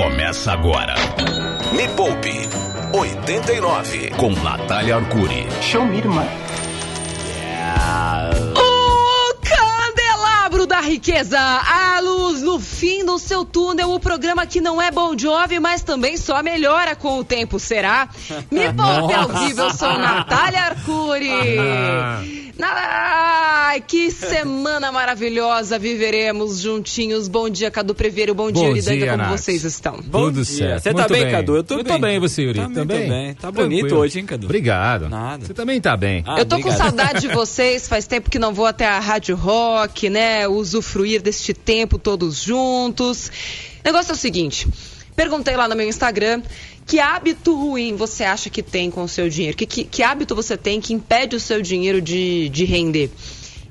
começa agora. Me Poupe 89 com Natália Arcuri. Show me, irmã. O candelabro da riqueza, a luz no fim do seu túnel, o programa que não é bom jovem, mas também só melhora com o tempo, será? Me poupe ao vivo, eu sou Natália Arcuri. Ai, que semana maravilhosa viveremos juntinhos. Bom dia, Cadu Preveiro. Bom dia, Bom Yuri Danga, dia, como Nath. vocês estão? Tudo dia. certo. Você tá Muito bem, Cadu? Eu tô Eu bem. tô bem, você, Yuri? Também, Também? também. Tá Tranquilo. bonito hoje, hein, Cadu? Obrigado. Nada. Você também tá bem. Ah, Eu tô com obrigado. saudade de vocês, faz tempo que não vou até a Rádio Rock, né? Usufruir deste tempo todos juntos. O negócio é o seguinte: perguntei lá no meu Instagram que hábito ruim você acha que tem com o seu dinheiro? Que, que, que hábito você tem que impede o seu dinheiro de, de render?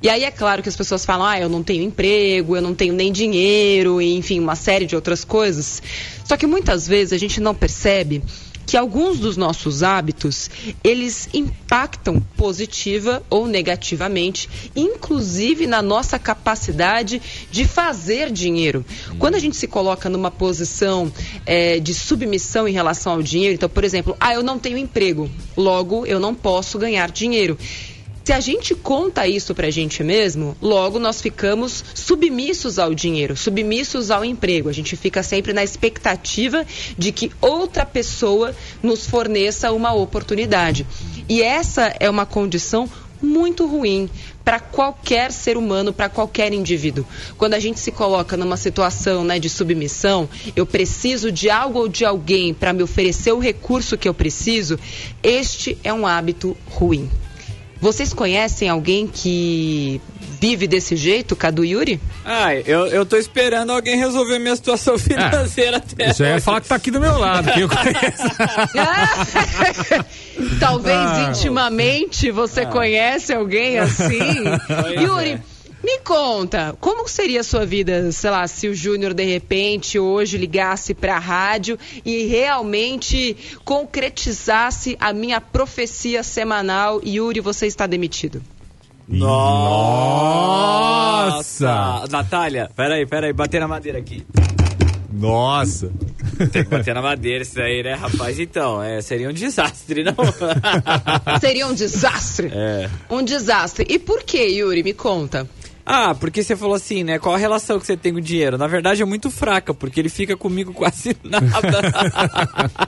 E aí é claro que as pessoas falam, ah, eu não tenho emprego, eu não tenho nem dinheiro, e, enfim, uma série de outras coisas. Só que muitas vezes a gente não percebe que alguns dos nossos hábitos, eles impactam positiva ou negativamente, inclusive na nossa capacidade de fazer dinheiro. Quando a gente se coloca numa posição eh, de submissão em relação ao dinheiro, então, por exemplo, ah, eu não tenho emprego, logo eu não posso ganhar dinheiro. Se a gente conta isso pra gente mesmo, logo nós ficamos submissos ao dinheiro, submissos ao emprego. A gente fica sempre na expectativa de que outra pessoa nos forneça uma oportunidade. E essa é uma condição muito ruim para qualquer ser humano, para qualquer indivíduo. Quando a gente se coloca numa situação né, de submissão, eu preciso de algo ou de alguém para me oferecer o recurso que eu preciso, este é um hábito ruim. Vocês conhecem alguém que vive desse jeito, Cadu Yuri? Ai, eu, eu tô esperando alguém resolver minha situação financeira até. Eu já ia hoje. falar que tá aqui do meu lado, que eu conheço. Talvez Ah. intimamente você conhece alguém assim. Pois Yuri, é. Me conta, como seria a sua vida, sei lá, se o Júnior de repente hoje ligasse pra rádio e realmente concretizasse a minha profecia semanal, Yuri, você está demitido. Nossa! Natália, peraí, peraí, bater na madeira aqui. Nossa. Tem que bater na madeira isso aí, né, rapaz? Então, é, seria um desastre, não? Seria um desastre. é. Um desastre. E por que, Yuri? Me conta. Ah, porque você falou assim, né? Qual a relação que você tem com o dinheiro? Na verdade é muito fraca, porque ele fica comigo quase nada.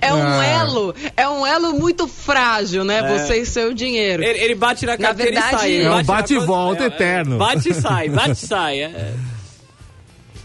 É um Ah. elo, é um elo muito frágil, né? É. Você e seu dinheiro. ele, ele bate na Na carteira verdade- e sai. É um bate e volta é, é, eterno. Bate e sai, bate e sai. é.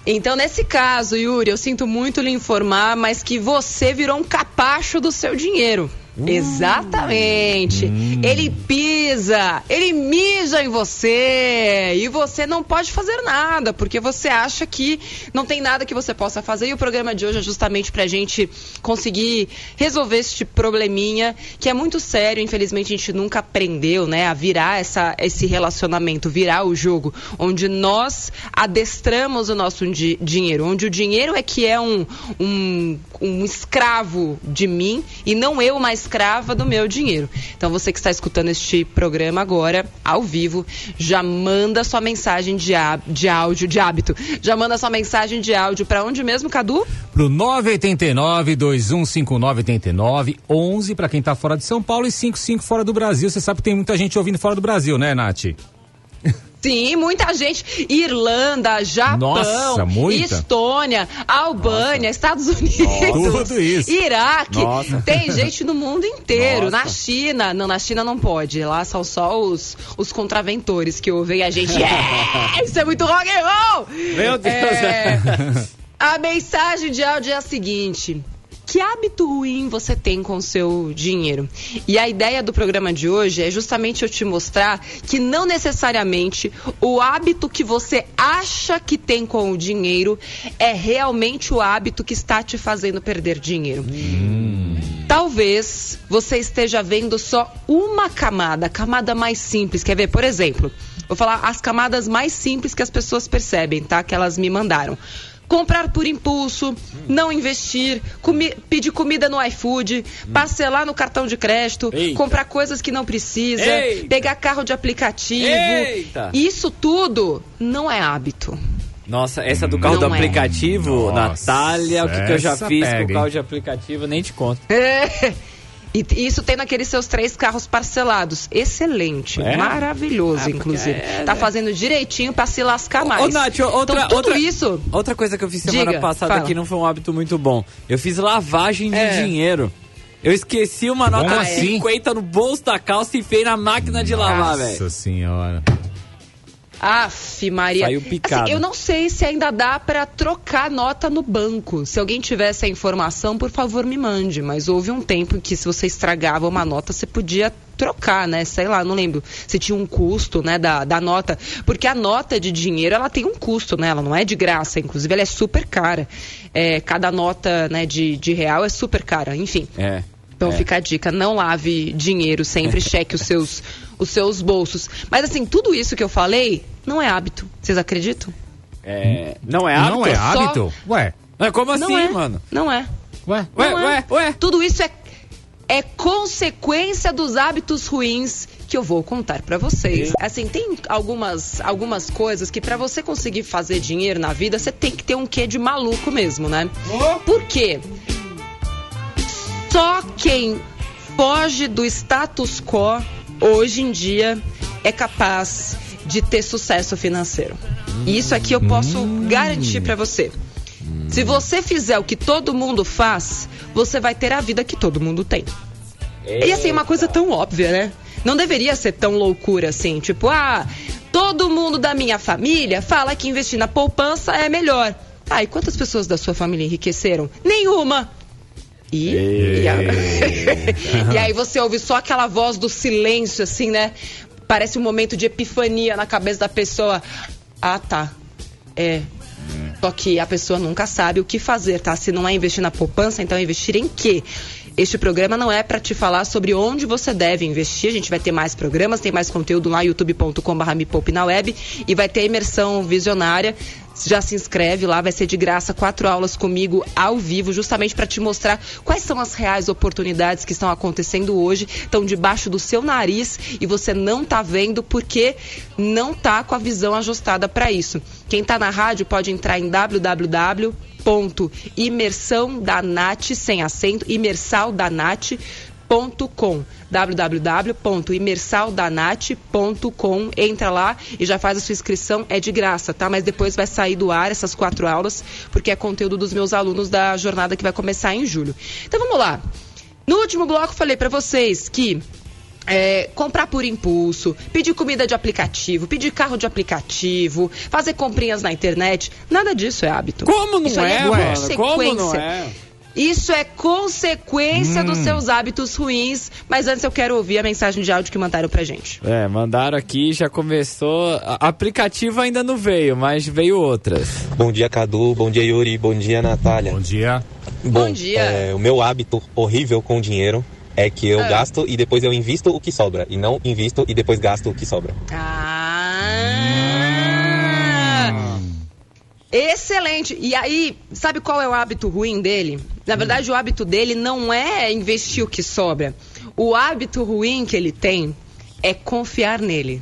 Então, nesse caso, Yuri, eu sinto muito lhe informar, mas que você virou um capacho do seu dinheiro. Exatamente. Ele pisa, ele mija em você e você não pode fazer nada, porque você acha que não tem nada que você possa fazer. E o programa de hoje é justamente pra gente conseguir resolver este probleminha que é muito sério. Infelizmente, a gente nunca aprendeu, né, a virar essa, esse relacionamento, virar o jogo, onde nós adestramos o nosso di- dinheiro, onde o dinheiro é que é um, um, um escravo de mim e não eu uma escrava do meu dinheiro. Então você que está escutando este programa agora, ao vivo, já manda sua mensagem de, de áudio, de hábito. Já manda sua mensagem de áudio para onde mesmo, Cadu? Pro 989-215989, 11 pra quem tá fora de São Paulo e 55 fora do Brasil. Você sabe que tem muita gente ouvindo fora do Brasil, né, Nath? Sim, muita gente. Irlanda, Japão, Nossa. Estônia, Albânia, Estados Unidos, Tudo isso. Iraque. Nossa. Tem gente no mundo inteiro. Nossa. Na China. Não, na China não pode. Lá são só os, os contraventores que ouvem a gente. Yeah! Isso é muito rock and roll! Meu Deus. É, a mensagem de áudio é a seguinte. Que hábito ruim você tem com o seu dinheiro? E a ideia do programa de hoje é justamente eu te mostrar que não necessariamente o hábito que você acha que tem com o dinheiro é realmente o hábito que está te fazendo perder dinheiro. Talvez você esteja vendo só uma camada, a camada mais simples. Quer ver? Por exemplo, vou falar as camadas mais simples que as pessoas percebem, tá? Que elas me mandaram. Comprar por impulso, não investir, comi- pedir comida no iFood, parcelar no cartão de crédito, Eita. comprar coisas que não precisa, Eita. pegar carro de aplicativo. Eita. Isso tudo não é hábito. Nossa, essa do carro Não do é. aplicativo, Nossa, Natália, o que, que eu já fiz pega, com o carro de aplicativo, nem te conto. É. E isso tem naqueles seus três carros parcelados. Excelente. É? Maravilhoso, Ah, inclusive. é, tá né? fazendo direitinho pra se lascar mais. Ô, Nath, outra, então, tudo outra, isso. outra coisa que eu fiz semana Diga, passada fala. que não foi um hábito muito bom. Eu fiz lavagem de É. dinheiro. Eu esqueci uma nota de assim? 50 no bolso da calça e enfiei na máquina de lavar, velho. Nossa senhora. Aff, Maria. Saiu picado. Assim, eu não sei se ainda dá pra trocar nota no banco. Se alguém tiver essa informação, por favor, me mande. Mas houve um tempo em que se você estragava uma nota, você podia trocar, né? Sei lá, não lembro se tinha um custo, né, da, da nota. Porque a nota de dinheiro, ela tem um custo, né? Ela não é de graça, inclusive ela é super cara. É, cada nota, né, de, de real é super cara, enfim. É. Então é. fica a dica, não lave dinheiro, sempre cheque os seus, os seus bolsos. Mas assim, tudo isso que eu falei não é hábito. Vocês acreditam? É, Não é hábito? Não é Só- hábito? Ué, Mas como não assim, é, mano? Não é. ué. Ué, Não é. ué, ué. Tudo isso é, é consequência dos hábitos ruins que eu vou contar pra vocês. Assim, tem algumas, algumas coisas que pra você conseguir fazer dinheiro na vida, você tem que ter um quê de maluco mesmo, né? Por quê? Só quem foge do status quo hoje em dia é capaz de ter sucesso financeiro. E isso aqui eu posso garantir pra você. Se você fizer o que todo mundo faz, você vai ter a vida que todo mundo tem. E assim, é uma coisa tão óbvia, né? Não deveria ser tão loucura assim. Tipo, ah, todo mundo da minha família fala que investir na poupança é melhor. Ah, e quantas pessoas da sua família enriqueceram? Nenhuma! E, e, a- e aí você ouve só aquela voz do silêncio, assim, né? Parece um momento de epifania na cabeça da pessoa. Ah, tá. É. Só que a pessoa nunca sabe o que fazer, tá? Se não é investir na poupança, então é investir em quê? Este programa não é para te falar sobre onde você deve investir. A gente vai ter mais programas, tem mais conteúdo lá youtube.com.br me poupe na web e vai ter a imersão visionária. Já se inscreve lá, vai ser de graça quatro aulas comigo ao vivo, justamente para te mostrar quais são as reais oportunidades que estão acontecendo hoje, estão debaixo do seu nariz e você não tá vendo porque não tá com a visão ajustada para isso. Quem tá na rádio pode entrar em www ponto sem acento imersaldanat.com www.imersaldanat.com entra lá e já faz a sua inscrição é de graça tá mas depois vai sair do ar essas quatro aulas porque é conteúdo dos meus alunos da jornada que vai começar em julho então vamos lá no último bloco falei para vocês que é, comprar por impulso, pedir comida de aplicativo, pedir carro de aplicativo, fazer comprinhas na internet, nada disso é hábito. Como não Isso é, é. Como não é? Isso é consequência dos seus hábitos ruins. Mas antes eu quero ouvir a mensagem de áudio que mandaram pra gente. É, mandaram aqui, já começou. A- aplicativo ainda não veio, mas veio outras. Bom dia, Cadu. Bom dia, Yuri. Bom dia, Natália. Bom dia. Bom dia. é, o meu hábito horrível com dinheiro é que eu Ah. gasto e depois eu invisto o que sobra. E não invisto e depois gasto o que sobra. Ah! Excelente. E aí, sabe qual é o hábito ruim dele? Na verdade, o hábito dele não é investir o que sobra. O hábito ruim que ele tem é confiar nele.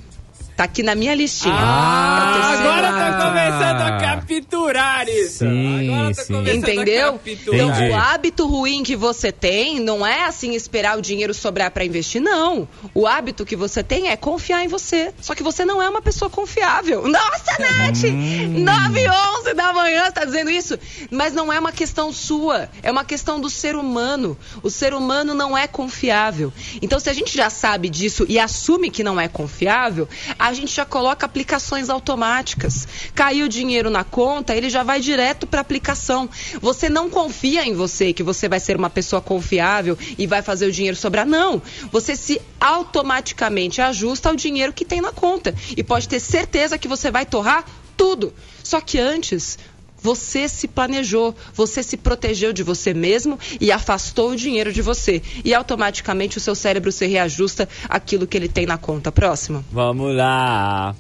Tá aqui na minha listinha. Ah, É agora tô começando a capturar isso. Sim, agora tô sim. começando Entendeu? a capturar. Então, o hábito ruim que você tem não é assim esperar o dinheiro sobrar para investir, não. O hábito que você tem é confiar em você. Só que você não é uma pessoa confiável. Nossa, Nath! Hum. 9 e 11 da manhã você tá dizendo isso? Mas não é uma questão sua, é uma questão do ser humano. O ser humano não é confiável. Então, se a gente já sabe disso e assume que não é confiável, a gente já coloca aplicações automáticas. Caiu o dinheiro na conta, ele já vai direto para aplicação. Você não confia em você que você vai ser uma pessoa confiável e vai fazer o dinheiro sobrar. Não. Você se automaticamente ajusta ao dinheiro que tem na conta. E pode ter certeza que você vai torrar tudo. Só que antes. Você se planejou, você se protegeu de você mesmo e afastou o dinheiro de você. E automaticamente o seu cérebro se reajusta àquilo que ele tem na conta. Próximo. Vamos lá.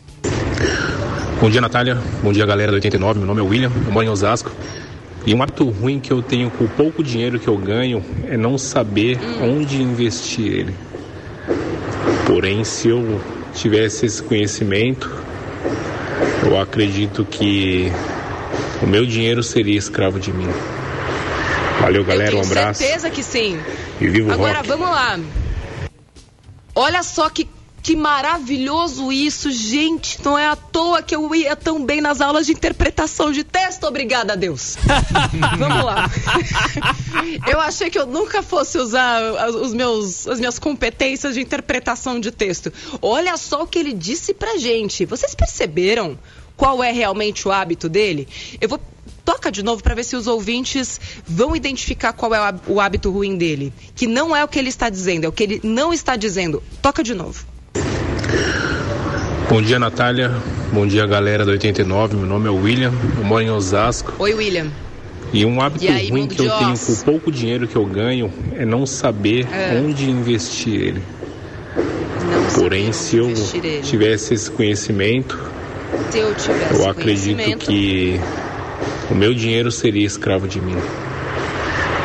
Bom dia, Natália. Bom dia, galera do 89. Meu nome é William, eu moro em Osasco. E um hábito ruim que eu tenho com o pouco dinheiro que eu ganho é não saber onde investir ele. Porém, se eu tivesse esse conhecimento, Eu acredito que o meu dinheiro seria escravo de mim. Valeu, galera. Eu Um tenho abraço. certeza que sim. E viva o Agora rock. vamos lá. Olha só que, que maravilhoso isso, gente. Não é à toa que eu ia tão bem nas aulas de interpretação de texto, obrigada a Deus. vamos lá. eu achei que eu nunca fosse usar os meus, as minhas competências de interpretação de texto. Olha só o que ele disse pra gente. Vocês perceberam qual é realmente o hábito dele? Eu vou toca de novo para ver se os ouvintes vão identificar qual é o há- o hábito ruim dele. Que não é o que ele está dizendo, é o que ele não está dizendo. Toca de novo. Bom dia, Natália. Bom dia, galera do 89. Meu nome é William. Eu moro em Osasco. Oi, William. E um hábito E aí, ruim que eu tenho com o pouco dinheiro que eu ganho é não saber É. onde investir ele. Não Porém, se eu tivesse esse conhecimento, Se eu tivesse eu acredito que o meu dinheiro seria escravo de mim.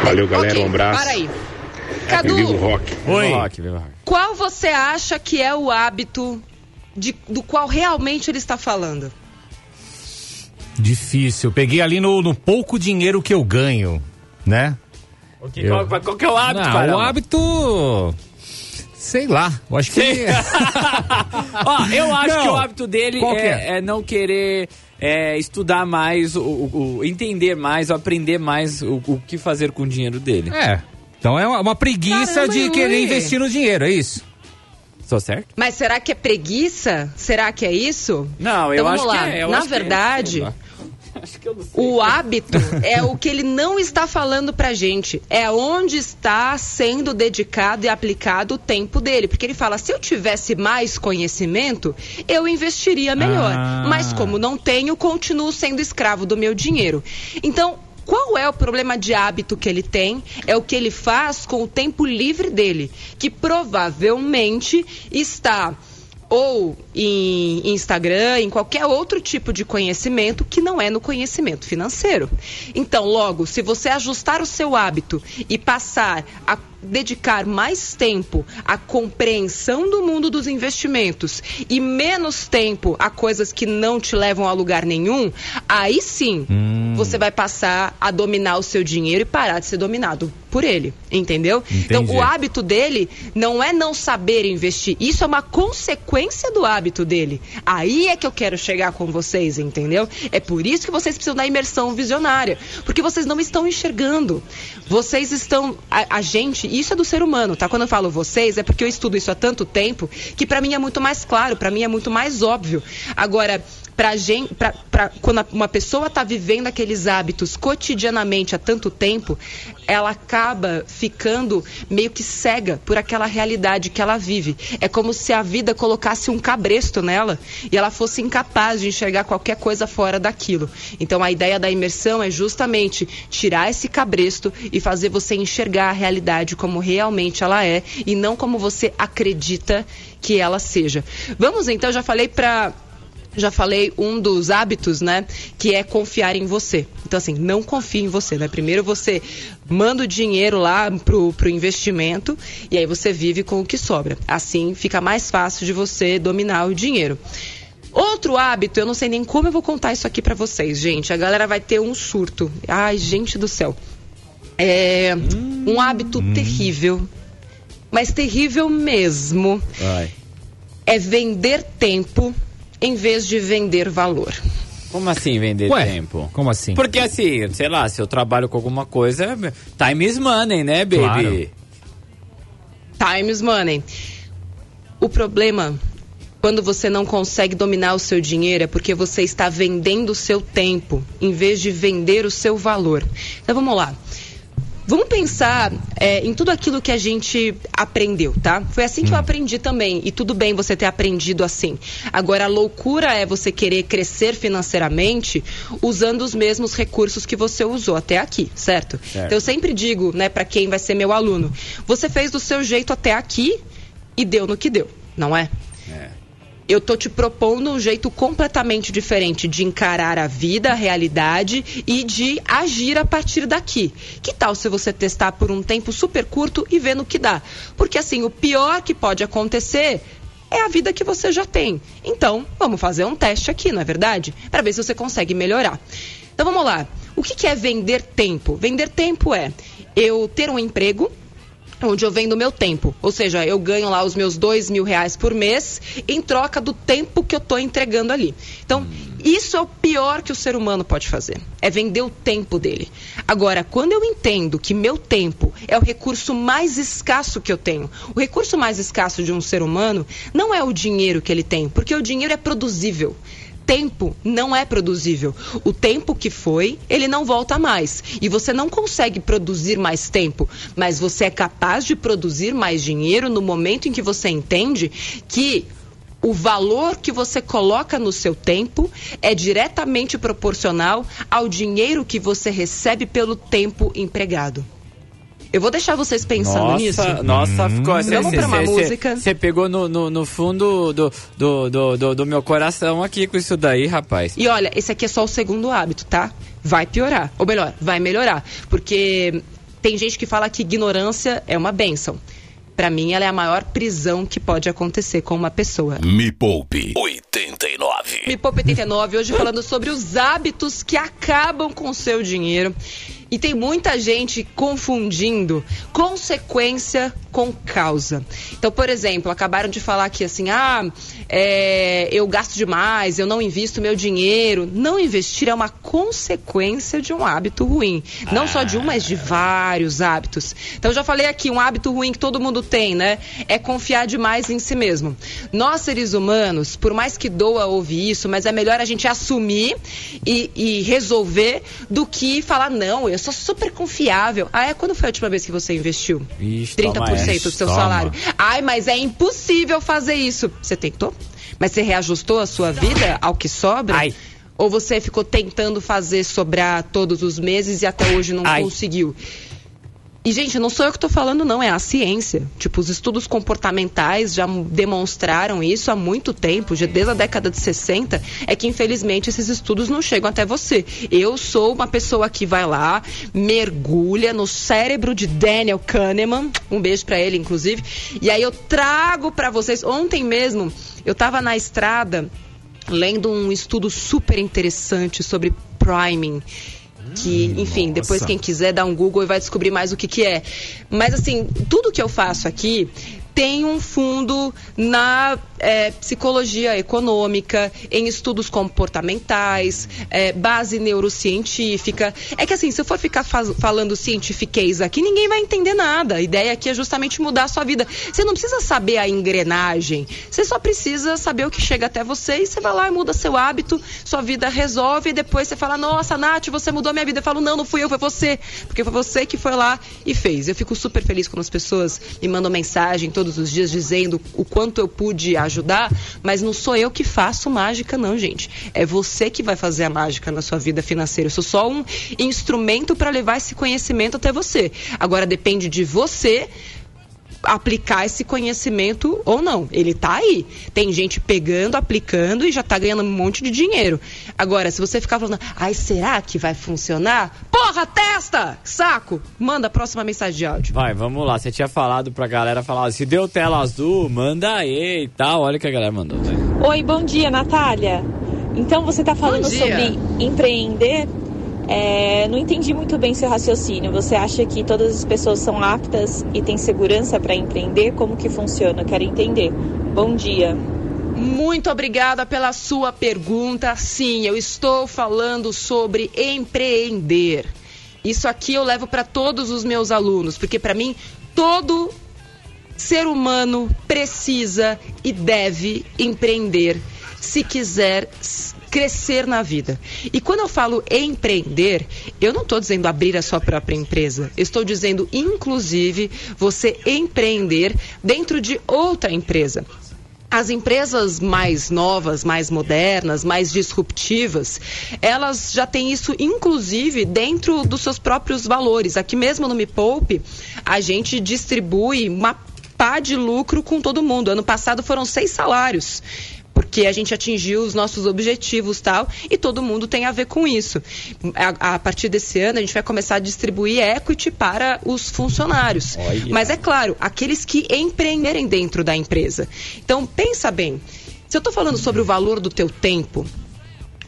Valeu, galera. Ok, um abraço. Para aí. E viva o Cadu, rock. Oi. Rock, qual você acha que é o hábito de- do qual realmente ele está falando? Difícil. Peguei ali no, no pouco dinheiro que eu ganho, né? Que- Eu- qual, qual que é o hábito, Não, o hábito. Sei lá. Eu acho que. Ó, eu acho Não. que o hábito dele é, é? é não querer é, estudar mais, o, o- o- entender mais, aprender mais o, o que fazer com o dinheiro dele. é. Então é uma, uma preguiça Caramba, de querer investir no dinheiro, é isso? Estou certo? Mas será que é preguiça? Será que é isso? Não, eu Então, acho vamos lá. que é. eu Na acho que é, verdade, sei lá. Acho que eu não sei. O hábito é o que ele não está falando pra gente. É onde está sendo dedicado e aplicado o tempo dele. Porque ele fala: se eu tivesse mais conhecimento, eu investiria melhor. Ah. Mas como não tenho, continuo sendo escravo do meu dinheiro. Então. Qual é o problema de hábito que ele tem? É o que ele faz com o tempo livre dele, que provavelmente está ou em Instagram, em qualquer outro tipo de conhecimento que não é no conhecimento financeiro. Então, logo, se você ajustar o seu hábito e passar a dedicar mais tempo à compreensão do mundo dos investimentos e menos tempo a coisas que não te levam a lugar nenhum, aí sim você vai passar a dominar o seu dinheiro e parar de ser dominado por ele, entendeu? Então, Entendi. o hábito dele não é não saber investir. Isso é uma consequência do hábito dele. Aí é que eu quero chegar com vocês, entendeu? É por isso que vocês precisam da imersão visionária. Porque vocês não estão enxergando. Vocês estão. A, a gente, isso é do ser humano, tá? Quando eu falo vocês, é porque eu estudo isso há tanto tempo que pra mim é muito mais claro, pra mim é muito mais óbvio. Agora. Pra gente, pra, pra- quando uma pessoa está vivendo aqueles hábitos cotidianamente há tanto tempo, ela acaba ficando meio que cega por aquela realidade que ela vive. É como se a vida colocasse um cabresto nela e ela fosse incapaz de enxergar qualquer coisa fora daquilo. Então a ideia da imersão é justamente tirar esse cabresto e fazer você enxergar a realidade como realmente ela é e não como você acredita que ela seja. Vamos então, já falei para já falei um dos hábitos, né? Que é confiar em você. Então, assim, não confie em você, né? Primeiro você manda o dinheiro lá pro, pro investimento e aí você vive com o que sobra. Assim fica mais fácil de você dominar o dinheiro. Outro hábito, eu não sei nem como eu vou contar isso aqui pra vocês, gente. A galera vai ter um surto. Ai, gente do céu. É um hábito terrível, mas terrível mesmo Vai. é vender tempo em vez de vender valor. Como assim vender Ué, tempo? como assim? Porque assim, sei lá, se eu trabalho com alguma coisa, time is money, né, baby? Claro. Time is money. O problema quando você não consegue dominar o seu dinheiro é porque você está vendendo o seu tempo em vez de vender o seu valor. Então vamos lá. Vamos pensar é, em tudo aquilo que a gente aprendeu, tá? Foi assim que eu aprendi também. E tudo bem você ter aprendido assim. Agora, a loucura é você querer crescer financeiramente usando os mesmos recursos que você usou até aqui, certo? Certo. Então, eu sempre digo, né, para quem vai ser meu aluno, você fez do seu jeito até aqui e deu no que deu, não é? É. Eu tô te propondo um jeito completamente diferente de encarar a vida, a realidade e de agir a partir daqui. Que tal se você testar por um tempo super curto e ver no que dá? Porque assim, o pior que pode acontecer é a vida que você já tem. Então, vamos fazer um teste aqui, não é verdade? Para ver se você consegue melhorar. Então vamos lá. O que, é vender tempo? Vender tempo é eu ter um emprego onde eu vendo meu tempo. Ou seja, eu ganho lá os meus dois mil reais por mês em troca do tempo que eu estou entregando ali. Então, isso é o pior que o ser humano pode fazer. É vender o tempo dele. Agora, quando eu entendo que meu tempo é o recurso mais escasso que eu tenho, o recurso mais escasso de um ser humano não é o dinheiro que ele tem, porque o dinheiro é produzível tempo não é produzível. O tempo que foi, ele não volta mais. E você não consegue produzir mais tempo, mas você é capaz de produzir mais dinheiro no momento em que você entende que o valor que você coloca no seu tempo é diretamente proporcional ao dinheiro que você recebe pelo tempo empregado. Eu vou deixar vocês pensando nossa, nisso. Nossa, ficou cê, Vamos cê, pra uma cê, música. Você pegou no, no, no fundo do, do, do, do, do meu coração aqui com isso daí, rapaz. E olha, esse aqui é só o segundo hábito, tá? Vai piorar. Ou melhor, vai melhorar. Porque tem gente que fala que ignorância é uma bênção. Pra mim, ela é a maior prisão que pode acontecer com uma pessoa. Me Poupe 89. Me Poupe 89, hoje falando sobre os hábitos que acabam com o seu dinheiro. E tem muita gente confundindo consequência com causa. Então, por exemplo, acabaram de falar aqui assim: ah, é, eu gasto demais, eu não invisto meu dinheiro. Não investir é uma consequência de um hábito ruim. Não ah. só de um, mas de vários hábitos. Então, já falei aqui: um hábito ruim que todo mundo tem, né? É confiar demais em si mesmo. Nós, seres humanos, por mais que doa ouvir isso, mas é melhor a gente assumir e, e resolver do que falar, não, eu sou super confiável. Ah, é quando foi a última vez que você investiu? Ixi, 30% do seu toma. salário. Ai, mas é impossível fazer isso. Você tentou? Mas você reajustou a sua vida ao que sobra? Ai. Ou você ficou tentando fazer sobrar todos os meses e até hoje não Ai. conseguiu? E, gente, não sou eu que estou falando, não, é a ciência. Tipo, os estudos comportamentais já demonstraram isso há muito tempo, já desde a década de 60, é que infelizmente esses estudos não chegam até você. Eu sou uma pessoa que vai lá, mergulha no cérebro de Daniel Kahneman, um beijo para ele, inclusive, e aí eu trago para vocês. Ontem mesmo, eu estava na estrada lendo um estudo super interessante sobre priming que, enfim, nossa. depois quem quiser dar um Google e vai descobrir mais o que, que é. Mas assim, tudo que eu faço aqui tem um fundo na é, psicologia econômica, em estudos comportamentais, é, base neurocientífica. É que assim, se eu for ficar falando cientifiquez aqui, ninguém vai entender nada. A ideia aqui é justamente mudar a sua vida. Você não precisa saber a engrenagem, você só precisa saber o que chega até você e você vai lá e muda seu hábito, sua vida resolve e depois você fala, nossa, Nath, você mudou minha vida. Eu falo, não, não fui eu, foi você. Porque foi você que foi lá e fez. Eu fico super feliz quando as pessoas me mandam mensagem todos os dias dizendo o quanto eu pude ajudar, mas não sou eu que faço mágica, não, gente. É você que vai fazer a mágica na sua vida financeira. Eu sou só um instrumento para levar esse conhecimento até você. Agora depende de você aplicar esse conhecimento ou não. Ele tá aí. Tem gente pegando, aplicando e já tá ganhando um monte de dinheiro. Agora, se você ficar falando, ai, será que vai funcionar? Porra, testa! Saco! Manda a próxima mensagem de áudio. Vai, vamos lá. Você tinha falado pra galera falar, se deu tela azul, manda aí e tal. Olha o que a galera mandou. Vai. Oi, bom dia, Natália. Então você está falando sobre empreender. É, não entendi muito bem seu raciocínio. Você acha que todas as pessoas são aptas e têm segurança para empreender? Como que funciona? Quero entender. Bom dia. Muito obrigada pela sua pergunta. Sim, eu estou falando sobre empreender. Isso aqui eu levo para todos os meus alunos, porque para mim todo ser humano precisa e deve empreender se quiser crescer na vida. E quando eu falo empreender, eu não estou dizendo abrir a sua própria empresa. Estou dizendo, inclusive, você empreender dentro de outra empresa. As empresas mais novas, mais modernas, mais disruptivas, elas já têm isso, inclusive, dentro dos seus próprios valores. Aqui mesmo no Me Poupe, a gente distribui uma pá de lucro com todo mundo. Ano passado foram seis salários. Por porque a gente atingiu os nossos objetivos tal, e todo mundo tem a ver com isso. A, a partir desse ano, a gente vai começar a distribuir equity para os funcionários. Olha. Mas é claro, aqueles que empreenderem dentro da empresa. Então, pensa bem. Se eu estou falando sobre o valor do teu tempo,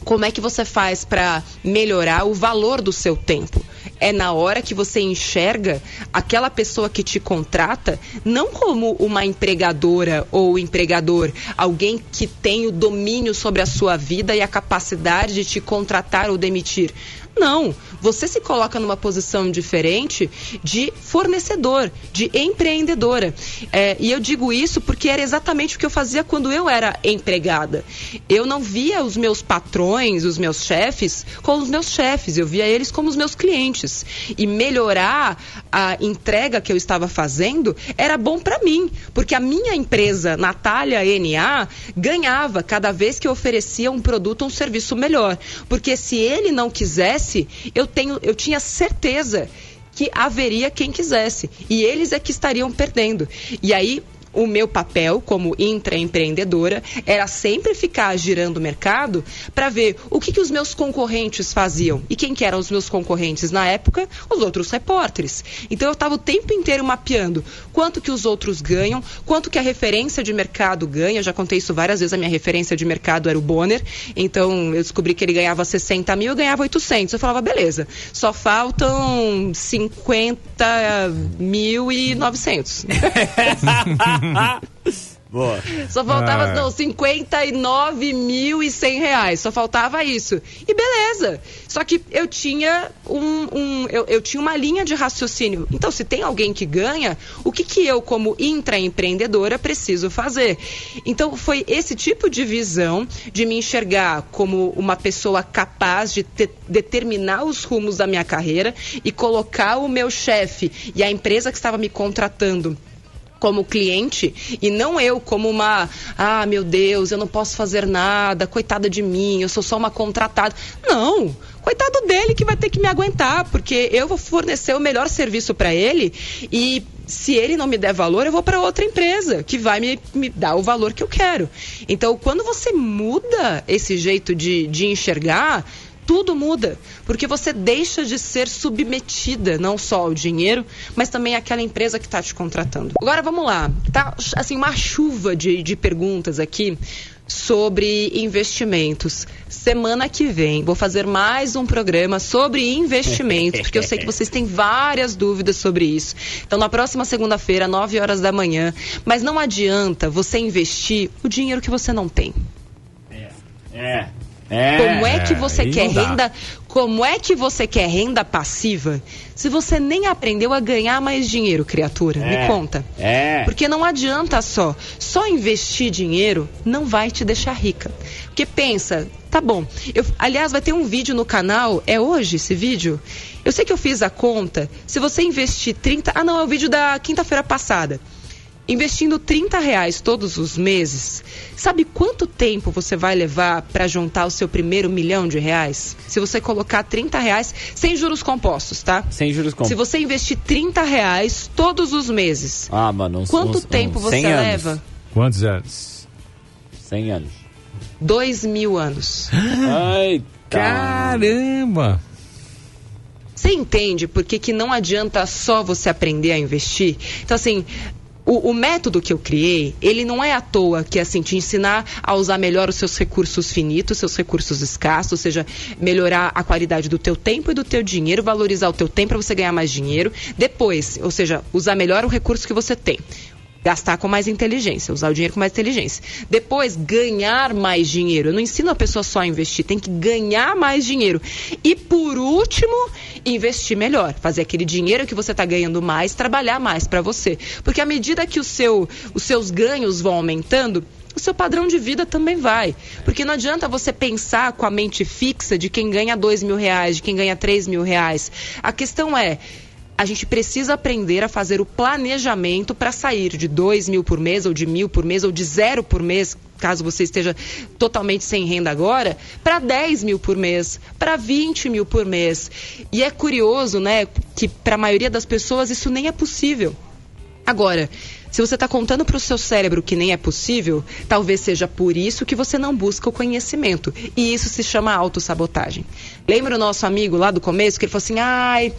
como é que você faz para melhorar o valor do seu tempo? É na hora que você enxerga aquela pessoa que te contrata não como uma empregadora ou empregador, alguém que tem o domínio sobre a sua vida e a capacidade de te contratar ou demitir. Não, você se coloca numa posição diferente de fornecedor, de empreendedora. É, e eu digo isso porque era exatamente o que eu fazia quando eu era empregada. Eu não via os meus patrões, os meus chefes, como os meus chefes, eu via eles como os meus clientes. E melhorar a entrega que eu estava fazendo era bom para mim, porque a minha empresa, Natália NA, ganhava cada vez que eu oferecia um produto ou um serviço melhor. Porque se ele não quisesse, eu, tenho, eu tinha certeza que haveria quem quisesse. E eles é que estariam perdendo. E aí, o meu papel como intraempreendedora era sempre ficar girando o mercado para ver o que, que os meus concorrentes faziam. E quem que eram os meus concorrentes na época? Os outros repórteres. Então eu estava o tempo inteiro mapeando quanto que os outros ganham, quanto que a referência de mercado ganha. Já contei isso várias vezes, a minha referência de mercado era o Bonner. Então eu descobri que ele ganhava 60 mil, eu ganhava 800. Eu falava, beleza, só faltam 50 mil e 900. Boa. Só faltava, Ah. não, 59 mil e 100 reais. Só faltava isso. E beleza. Só que eu tinha um, um- eu, eu tinha uma linha de raciocínio. Então, se tem alguém que ganha, o que, que eu, como intraempreendedora, preciso fazer? Então, foi esse tipo de visão de me enxergar como uma pessoa capaz de te- determinar os rumos da minha carreira e colocar o meu chefe e a empresa que estava me contratando como cliente e não eu como uma, ah, meu Deus, eu não posso fazer nada, coitada de mim, eu sou só uma contratada. Não, coitado dele que vai ter que me aguentar, porque eu vou fornecer o melhor serviço para ele e se ele não me der valor, eu vou para outra empresa que vai me, me dar o valor que eu quero. Então, quando você muda esse jeito de, de enxergar, tudo muda, porque você deixa de ser submetida não só ao dinheiro, mas também àquela empresa que está te contratando. Agora vamos lá, tá assim uma chuva de, de perguntas aqui sobre investimentos. Semana que vem vou fazer mais um programa sobre investimentos, porque eu sei que vocês têm várias dúvidas sobre isso. Então, na próxima segunda-feira, 9 horas da manhã, mas não adianta você investir o dinheiro que você não tem. É. É. Como é que você quer renda? Como é que você quer renda passiva se você nem aprendeu a ganhar mais dinheiro, criatura? É. Me conta. É. Porque não adianta só. Só investir dinheiro não vai te deixar rica. Porque pensa, tá bom. Eu, aliás, vai ter um vídeo no canal. É hoje esse vídeo? Eu sei que eu fiz a conta. Se você investir 30. Ah, não, é o vídeo da quinta-feira passada. Investindo 30 reais todos os meses, sabe quanto tempo você vai levar para juntar o seu primeiro milhão de reais? Se você colocar 30 reais, sem juros compostos, tá? Sem juros Se compostos. você investir 30 reais todos os meses, Ah, mano, uns, quanto uns- tempo uns você 100 anos. leva? Quantos anos? 100 anos. Dois mil anos. Ai, Caramba! Você entende por que, que não adianta só você aprender a investir? Então, assim, o, o método que eu criei, ele não é à toa que, assim, te ensinar a usar melhor os seus recursos finitos, seus recursos escassos, ou seja, melhorar a qualidade do teu tempo e do teu dinheiro, valorizar o teu tempo para você ganhar mais dinheiro. Depois, ou seja, usar melhor o recurso que você tem. Gastar com mais inteligência, usar o dinheiro com mais inteligência. Depois, ganhar mais dinheiro. Eu não ensino a pessoa só a investir, tem que ganhar mais dinheiro. E por último, investir melhor. Fazer aquele dinheiro que você está ganhando mais, trabalhar mais para você. Porque à medida que o seu, os seus ganhos vão aumentando, o seu padrão de vida também vai. Porque não adianta você pensar com a mente fixa de quem ganha dois mil reais, de quem ganha três mil reais. A questão é a gente precisa aprender a fazer o planejamento para sair de dois mil por mês, ou de mil por mês, ou de zero por mês, caso você esteja totalmente sem renda agora, para 10 mil por mês, para 20 mil por mês. E é curioso, né, que para a maioria das pessoas isso nem é possível. Agora, se você está contando para o seu cérebro que nem é possível, talvez seja por isso que você não busca o conhecimento. E isso se chama autossabotagem. Lembra o nosso amigo lá do começo que ele falou assim: ai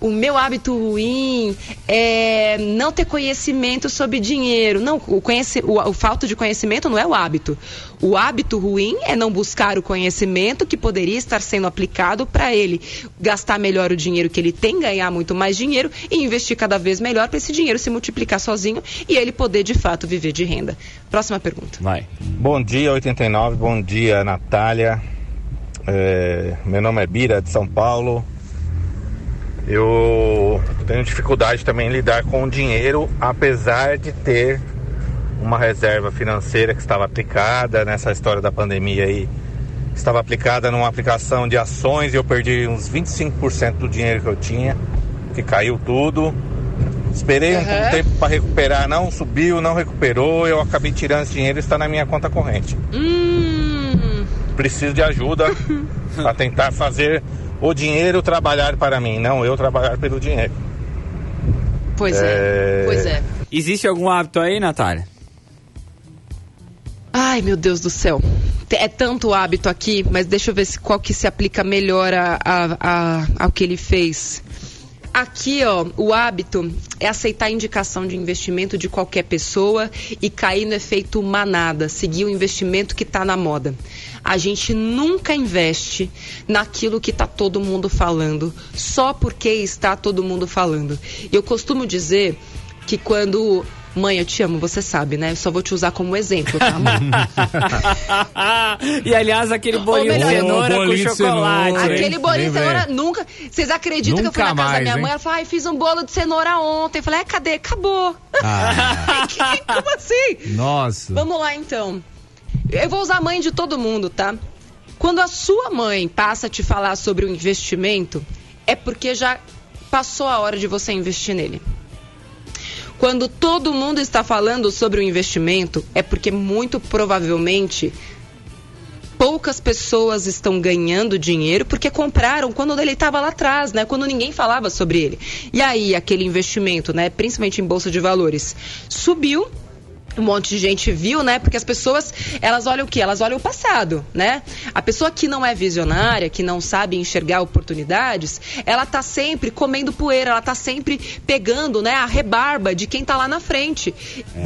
o meu hábito ruim é não ter conhecimento sobre dinheiro. Não, o, conheci, o, o falta de conhecimento não é o hábito. O hábito ruim é não buscar o conhecimento que poderia estar sendo aplicado para ele gastar melhor o dinheiro que ele tem, ganhar muito mais dinheiro e investir cada vez melhor para esse dinheiro se multiplicar sozinho e ele poder de fato viver de renda. Próxima pergunta. Vai. Bom dia, 89. Bom dia, Natália. É, meu nome é Bira, de São Paulo. Eu tenho dificuldade também em lidar com o dinheiro, apesar de ter uma reserva financeira que estava aplicada nessa história da pandemia aí. Estava aplicada numa aplicação de ações e eu perdi uns 25% do dinheiro que eu tinha, que caiu tudo. Esperei um Uhum. tempo para recuperar, não subiu, não recuperou. Eu acabei tirando esse dinheiro e está na minha conta corrente. Hum, Preciso de ajuda para tentar fazer o dinheiro trabalhar para mim, não eu trabalhar pelo dinheiro. pois é. É. Pois é. Existe algum hábito aí, Natália? Ai, meu Deus do céu. É tanto hábito aqui, mas deixa eu ver se, qual que se aplica melhor a, a- a- ao que ele fez. Aqui, ó, o hábito é aceitar a indicação de investimento de qualquer pessoa e cair no efeito manada, seguir o investimento que está na moda. A gente nunca investe naquilo que está todo mundo falando, só porque está todo mundo falando. Eu costumo dizer que quando. Mãe, eu te amo, você sabe, né? Eu só vou te usar como exemplo, tá, mãe? e aliás, aquele bolinho de melhor- cenoura Ô, com de chocolate. cenoura, Aquele bolinho de cenoura nunca. Vocês acreditam que eu fui Nunca na casa da mais, minha hein? mãe? Ela falou, ai, fiz um bolo de cenoura ontem. Eu falei, é, cadê? Acabou. Ah, Como assim? nossa. Vamos lá então. Eu vou usar a mãe de todo mundo, tá? Quando a sua mãe passa a te falar sobre o investimento, é porque já passou a hora de você investir nele. Quando todo mundo está falando sobre o investimento, é porque muito provavelmente poucas pessoas estão ganhando dinheiro porque compraram quando ele estava lá atrás, né? Quando ninguém falava sobre ele. E aí aquele investimento, né, principalmente em bolsa de valores, subiu um monte de gente viu, né? Porque as pessoas, elas olham o quê? Elas olham o passado, né? A pessoa que não é visionária, que não sabe enxergar oportunidades, ela tá sempre comendo poeira, ela tá sempre pegando, né, a rebarba de quem tá lá na frente,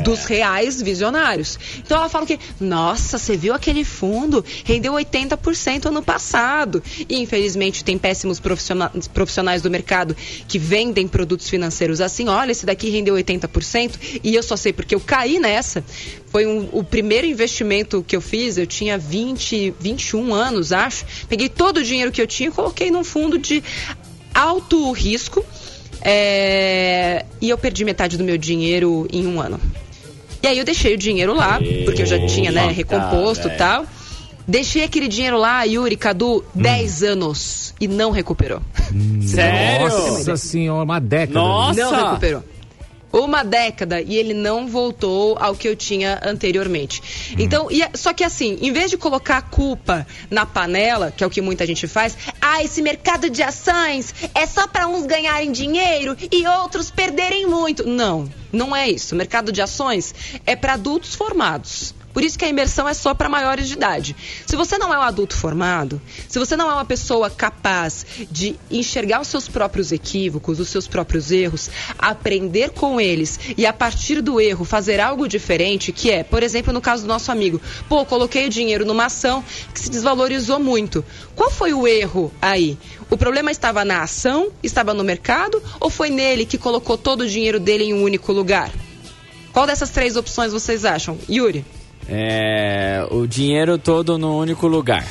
dos reais visionários. Então ela fala que, nossa, você viu aquele fundo? Rendeu 80% ano passado. E infelizmente tem péssimos professiona- profissionais do mercado que vendem produtos financeiros assim, olha, esse daqui rendeu 80% e eu só sei porque eu caí nessa. Foi um- o primeiro investimento que eu fiz, eu tinha 20, 21 anos, acho. Peguei todo o dinheiro que eu tinha e coloquei num fundo de alto risco. é, e eu perdi metade do meu dinheiro em um ano. E aí eu deixei o dinheiro lá, porque eu já tinha, né, recomposto e tal. Deixei aquele dinheiro lá, Yuri, Cadu, 10 anos e não recuperou. Sério? Nossa senhora, uma década. Nossa. Não recuperou. Uma década e ele não voltou ao que eu tinha anteriormente. Então, e é- só que assim, em vez de colocar a culpa na panela, que é o que muita gente faz, ah, esse mercado de ações é só para uns ganharem dinheiro e outros perderem muito. Não, não é isso. O mercado de ações é para adultos formados. Por isso que a imersão é só para maiores de idade. Se você não é um adulto formado, se você não é uma pessoa capaz de enxergar os seus próprios equívocos, os seus próprios erros, aprender com eles e a partir do erro fazer algo diferente, que é, por exemplo, no caso do nosso amigo, pô, coloquei o dinheiro numa ação que se desvalorizou muito. Qual foi o erro aí? O problema estava na ação, estava no mercado ou foi nele que colocou todo o dinheiro dele em um único lugar? Qual dessas três opções vocês acham? Yuri? É, o dinheiro todo no único lugar.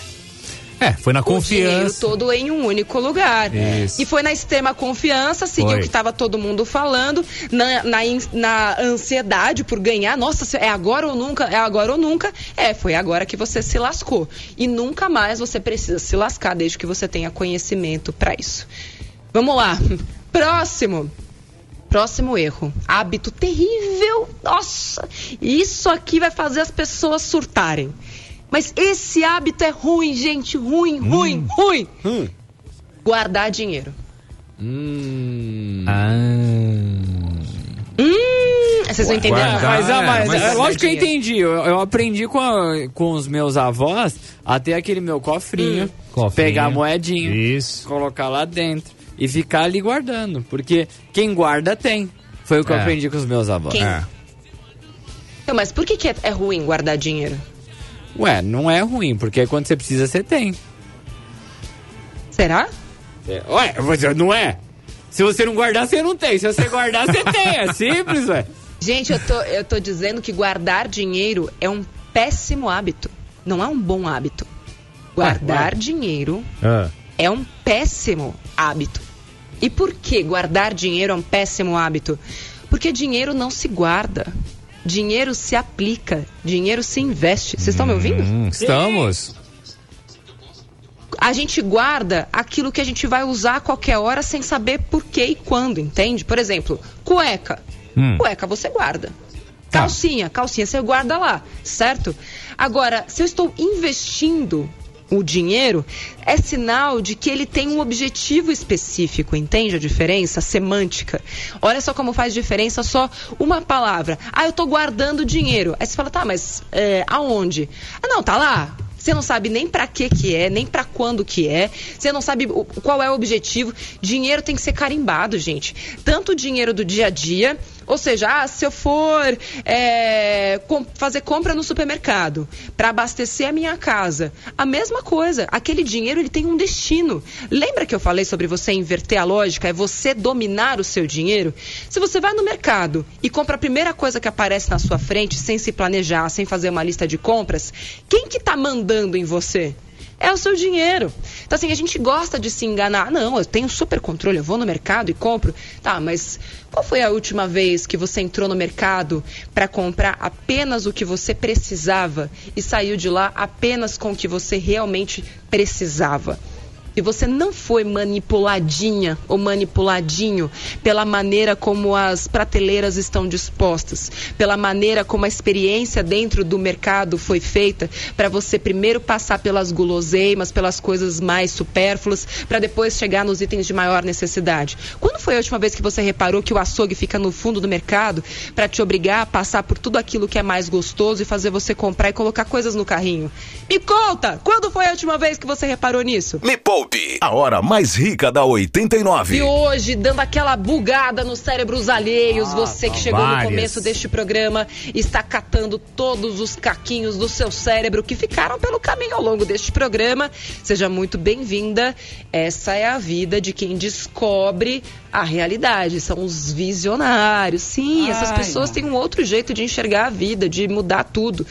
É, foi na o dinheiro confiança. todo em um único lugar. Isso. E foi na extrema confiança, seguiu Foi. o que estava todo mundo falando, na, na, na ansiedade por ganhar. Nossa, é agora ou nunca? É agora ou nunca? É, foi agora que você se lascou. E nunca mais você precisa se lascar desde que você tenha conhecimento para isso. Vamos lá. Próximo. Próximo erro. Hábito terrível. Nossa, isso aqui vai fazer as pessoas surtarem. Mas esse hábito é ruim, gente. Ruim, ruim, ruim. Guardar dinheiro. Hum. Ah. Hum, Vocês não entenderam? Guardar, Mas, ah, é, mas, mas- é lógico que eu entendi. Eu, eu aprendi com, a- com os meus avós a ter aquele meu cofrinho, Cofrinho. pegar a moedinha, Isso. colocar lá dentro e ficar ali guardando. Porque quem guarda tem. Foi o que eu É. aprendi com os meus avós. Quem? É. Então, mas por que, que é, é ruim guardar dinheiro? Ué, não é ruim, porque quando você precisa, você tem. Será? É, Ué, você não é? Se você não guardar, você não tem. Se você guardar, você tem. É simples, ué. Gente, eu tô, eu tô dizendo que guardar dinheiro é um péssimo hábito. Não é um bom hábito. Guardar dinheiro Ah. é um péssimo hábito. E por que guardar dinheiro é um péssimo hábito? Porque dinheiro não se guarda. Dinheiro se aplica. Dinheiro se investe. Vocês estão me ouvindo? Hum, estamos. a gente guarda aquilo que a gente vai usar a qualquer hora sem saber por que e quando, entende? Por exemplo, cueca. Hum. Cueca você guarda. Tá. Calcinha, calcinha você guarda lá, certo? Agora, se eu estou investindo o dinheiro, é sinal de que ele tem um objetivo específico, entende a diferença semântica? Olha só como faz diferença só uma palavra. Ah, eu estou guardando dinheiro. Aí você fala, tá, mas é, aonde? Ah, não, tá lá. Você não sabe nem para que que é, nem para quando que é. Você não sabe qual é o objetivo. Dinheiro tem que ser carimbado, gente. Tanto o dinheiro do dia a dia, ou seja, ah, se eu for é, com- fazer compra no supermercado para abastecer a minha casa, a mesma coisa. Aquele dinheiro ele tem um destino. Lembra que eu falei sobre você inverter a lógica? É você dominar o seu dinheiro. Se você vai no mercado e compra a primeira coisa que aparece na sua frente, sem se planejar, sem fazer uma lista de compras, quem que tá mandando em você? É o seu dinheiro. Então, assim, a gente gosta de se enganar. Não, eu tenho super controle, eu vou no mercado e compro. Tá, mas qual foi a última vez que você entrou no mercado para comprar apenas o que você precisava e saiu de lá apenas com o que você realmente precisava? E você não foi manipuladinha ou manipuladinho pela maneira como as prateleiras estão dispostas, pela maneira como a experiência dentro do mercado foi feita, para você primeiro passar pelas guloseimas, pelas coisas mais supérfluas, para depois chegar nos itens de maior necessidade. Quando foi a última vez que você reparou que o açougue fica no fundo do mercado para te obrigar a passar por tudo aquilo que é mais gostoso e fazer você comprar e colocar coisas no carrinho? Me conta, quando foi a última vez que você reparou nisso? Me Poupe, a hora mais rica da 89. E hoje, dando aquela bugada nos cérebros alheios, você que chegou várias. no começo deste programa está catando todos os caquinhos do seu cérebro que ficaram pelo caminho ao longo deste programa. Seja muito bem-vinda. Essa é a vida de quem descobre a realidade. São os visionários. Sim, essas Ai, pessoas têm um outro jeito de enxergar a vida, de mudar tudo.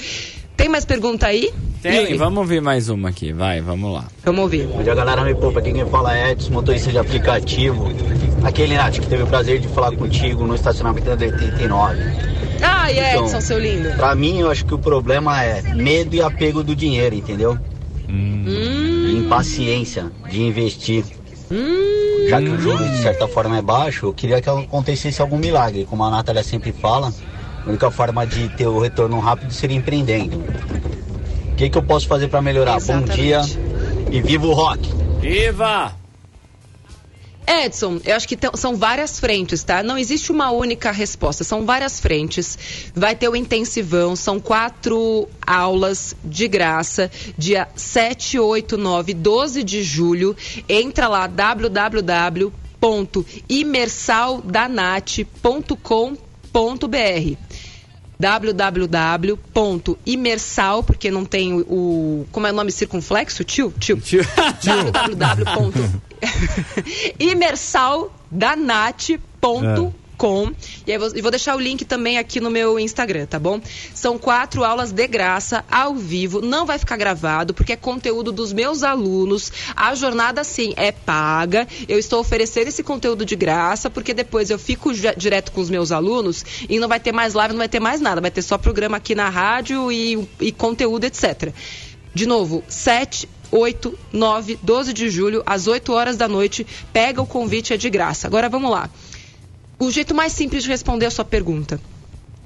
Tem mais pergunta aí? Tem, Yuri? vamos ouvir mais uma aqui. Vai, vamos lá. Vamos ouvir. Bom dia, galera. Me poupa. Aqui quem fala é Edson, motorista de aplicativo. Aquele, Nath, que teve o prazer de falar contigo no estacionamento da 89. Ai, Então, Edson, seu lindo. Pra mim, eu acho que o problema é medo e apego do dinheiro, entendeu? Hum, E impaciência de investir. Já que o juros, de certa forma, é baixo, eu queria que acontecesse algum milagre. Como a Natália sempre fala, a única forma de ter o retorno rápido seria empreendendo. O que, que eu posso fazer pra melhorar? Bom dia Exatamente. e viva o rock! Viva! Edson, eu acho que são várias frentes, tá? Não existe uma única resposta, são várias frentes. Vai ter o intensivão, são quatro aulas de graça, dia 7, 8, 9, 12 de julho. Entra lá, www.imersaldanat.com.br www.imersal, porque não tem o, como é o nome circunflexo, tio? Tio. Tio. www.imersaldanat.com e vou, vou deixar o link também aqui no meu Instagram, tá bom? São quatro aulas de graça, ao vivo, não vai ficar gravado, porque é conteúdo dos meus alunos. A jornada, sim, é paga. Eu estou oferecendo esse conteúdo de graça, porque depois eu fico direto com os meus alunos e não vai ter mais live, não vai ter mais nada. Vai ter só programa aqui na rádio e, e conteúdo, etc. De novo, 7, 8, 9, 12 de julho, às 8 horas da noite. Pega o convite, é de graça. Agora vamos lá. O jeito mais simples de responder a sua pergunta.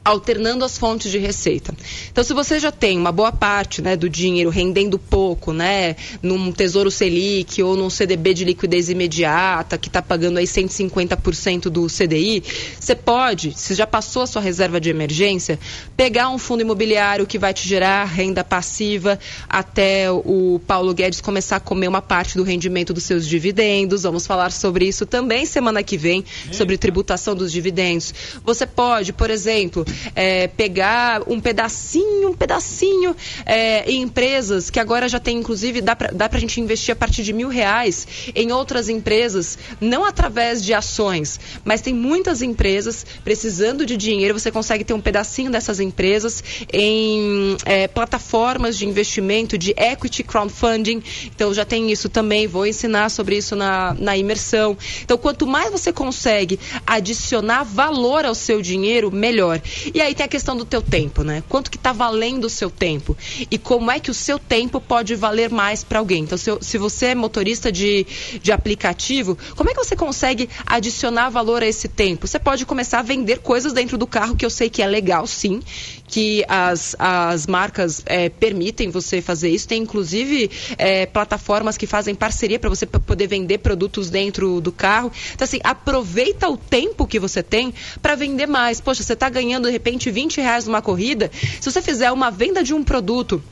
Alternando as fontes de receita. Então, se você já tem uma boa parte né, do dinheiro rendendo pouco, né, num Tesouro Selic ou num CDB de liquidez imediata, que está pagando aí 150% do CDI, você pode, se já passou a sua reserva de emergência, pegar um fundo imobiliário que vai te gerar renda passiva até o Paulo Guedes começar a comer uma parte do rendimento dos seus dividendos. Vamos falar sobre isso também semana que vem, sobre tributação dos dividendos. Você pode, por exemplo, é, pegar um pedacinho, um pedacinho é, em empresas que agora já tem, inclusive, dá para a gente investir a partir de mil reais em outras empresas, não através de ações, mas tem muitas empresas precisando de dinheiro, você consegue ter um pedacinho dessas empresas em é, plataformas de investimento, de equity crowdfunding. Então já tem isso também, vou ensinar sobre isso na, na imersão. Então, quanto mais você consegue adicionar valor ao seu dinheiro, melhor. E aí tem a questão do teu tempo, né? Quanto que está valendo o seu tempo? E como é que o seu tempo pode valer mais para alguém? Então, se, se, você é motorista de, de aplicativo, como é que você consegue adicionar valor a esse tempo? Você pode começar a vender coisas dentro do carro, que eu sei que é legal, sim, que as, as marcas é, permitem você fazer isso. Tem, inclusive, é, plataformas que fazem parceria para você poder vender produtos dentro do carro. Então, assim, aproveita o tempo que você tem para vender mais. Poxa, você está ganhando, de repente, 20 reais numa corrida. Se você fizer uma venda de um produto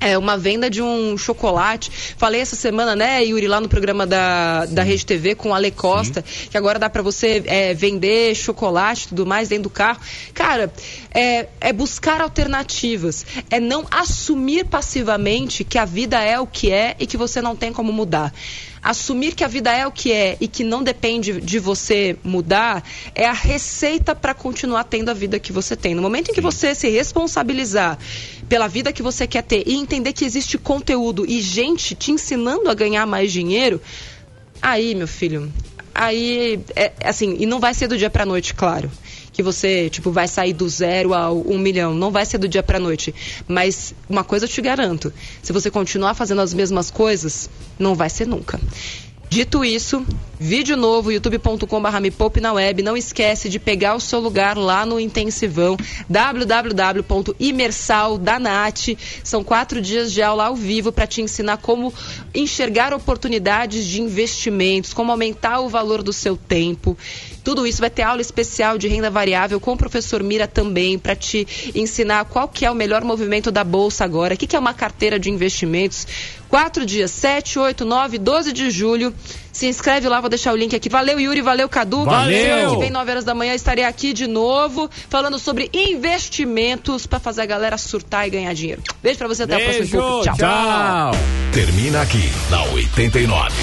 é, uma venda de um chocolate. Falei essa semana, né, Yuri, lá no programa da, da Rede TV com a Ale Costa, Sim. que agora dá para você é, vender chocolate e tudo mais dentro do carro. Cara, é, é buscar alternativas. É não assumir passivamente que a vida é o que é e que você não tem como mudar assumir que a vida é o que é e que não depende de você mudar é a receita para continuar tendo a vida que você tem. No momento em que você se responsabilizar pela vida que você quer ter e entender que existe conteúdo e gente te ensinando a ganhar mais dinheiro, aí, meu filho, aí, é, assim, e não vai ser do dia para noite, claro que você, tipo, vai sair do zero ao um milhão. Não vai ser do dia para noite. Mas uma coisa eu te garanto: se você continuar fazendo as mesmas coisas, não vai ser nunca. Dito isso, vídeo novo, youtube.com.br me poupe na web. Não esquece de pegar o seu lugar lá no Intensivão, www.imersal.danat. São quatro dias de aula ao vivo para te ensinar como enxergar oportunidades de investimentos, como aumentar o valor do seu tempo. Tudo isso vai ter aula especial de renda variável com o professor Mira também para te ensinar qual que é o melhor movimento da bolsa agora, o que, que é uma carteira de investimentos. Quatro dias, 7, 8, 9, 12 de julho. Se inscreve lá, vou deixar o link aqui. Valeu, Yuri, valeu, Cadu. Valeu. Semana que vem, 9 horas da manhã, estarei aqui de novo, falando sobre investimentos para fazer a galera surtar e ganhar dinheiro. Beijo para você, até Beijo, o próximo Tchau. Tchau. Termina aqui na 89.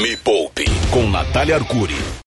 Me Poupe com Natália Arcuri.